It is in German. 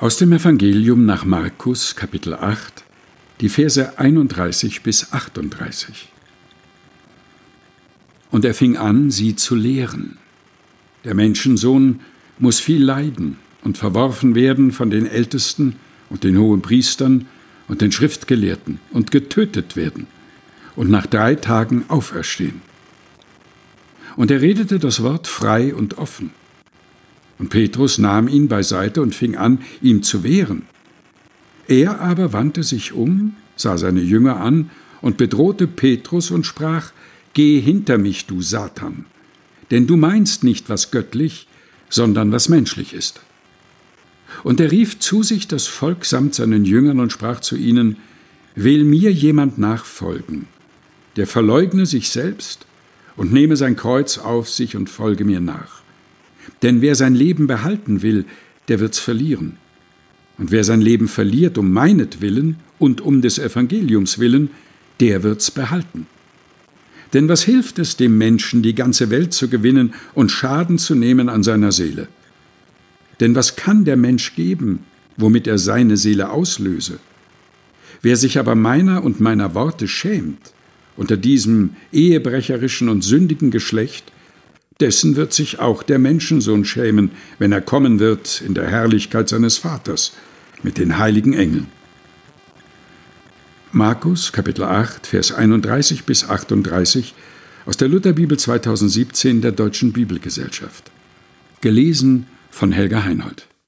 Aus dem Evangelium nach Markus Kapitel 8, die Verse 31 bis 38. Und er fing an, sie zu lehren. Der Menschensohn muss viel leiden und verworfen werden von den Ältesten und den hohen Priestern und den Schriftgelehrten und getötet werden und nach drei Tagen auferstehen. Und er redete das Wort frei und offen. Und Petrus nahm ihn beiseite und fing an, ihm zu wehren. Er aber wandte sich um, sah seine Jünger an und bedrohte Petrus und sprach, Geh hinter mich, du Satan, denn du meinst nicht, was göttlich, sondern was menschlich ist. Und er rief zu sich das Volk samt seinen Jüngern und sprach zu ihnen, Will mir jemand nachfolgen, der verleugne sich selbst und nehme sein Kreuz auf sich und folge mir nach. Denn wer sein Leben behalten will, der wird's verlieren. Und wer sein Leben verliert um meinetwillen und um des Evangeliums willen, der wird's behalten. Denn was hilft es dem Menschen, die ganze Welt zu gewinnen und Schaden zu nehmen an seiner Seele? Denn was kann der Mensch geben, womit er seine Seele auslöse? Wer sich aber meiner und meiner Worte schämt, unter diesem ehebrecherischen und sündigen Geschlecht, dessen wird sich auch der Menschensohn schämen, wenn er kommen wird in der Herrlichkeit seines Vaters mit den heiligen Engeln. Markus Kapitel 8 Vers 31 bis 38 aus der Lutherbibel 2017 der Deutschen Bibelgesellschaft. Gelesen von Helga Heinold.